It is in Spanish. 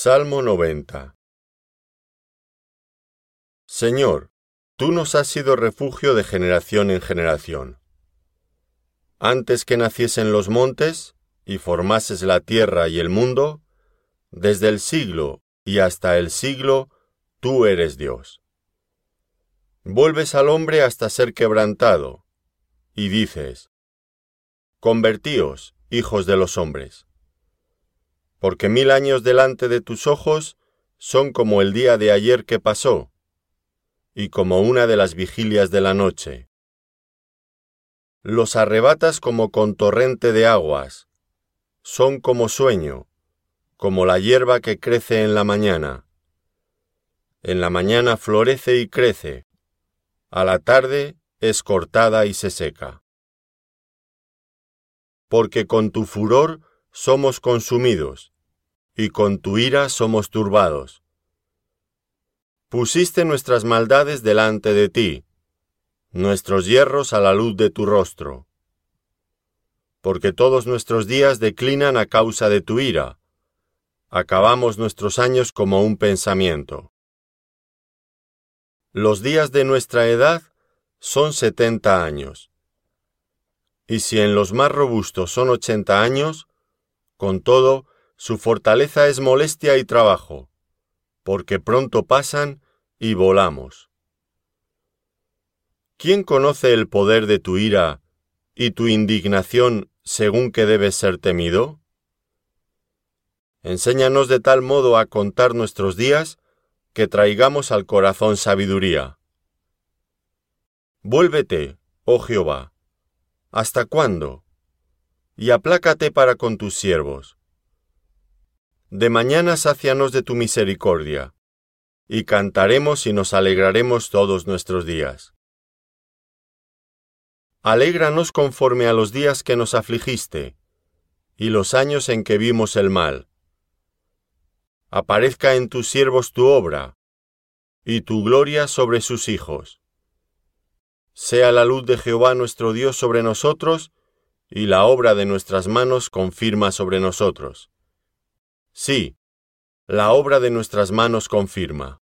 Salmo 90 Señor, tú nos has sido refugio de generación en generación. Antes que naciesen los montes y formases la tierra y el mundo, desde el siglo y hasta el siglo, tú eres Dios. Vuelves al hombre hasta ser quebrantado, y dices, Convertíos, hijos de los hombres porque mil años delante de tus ojos son como el día de ayer que pasó, y como una de las vigilias de la noche. Los arrebatas como con torrente de aguas, son como sueño, como la hierba que crece en la mañana. En la mañana florece y crece, a la tarde es cortada y se seca. Porque con tu furor somos consumidos, y con tu ira somos turbados. Pusiste nuestras maldades delante de ti, nuestros hierros a la luz de tu rostro. Porque todos nuestros días declinan a causa de tu ira, acabamos nuestros años como un pensamiento. Los días de nuestra edad son setenta años. Y si en los más robustos son ochenta años, con todo, su fortaleza es molestia y trabajo, porque pronto pasan y volamos. ¿Quién conoce el poder de tu ira y tu indignación según que debes ser temido? Enséñanos de tal modo a contar nuestros días que traigamos al corazón sabiduría. Vuélvete, oh Jehová. ¿Hasta cuándo? Y aplácate para con tus siervos. De mañana sácianos de tu misericordia, y cantaremos y nos alegraremos todos nuestros días. Alégranos conforme a los días que nos afligiste, y los años en que vimos el mal. Aparezca en tus siervos tu obra, y tu gloria sobre sus hijos. Sea la luz de Jehová nuestro Dios sobre nosotros, y la obra de nuestras manos confirma sobre nosotros. Sí, la obra de nuestras manos confirma.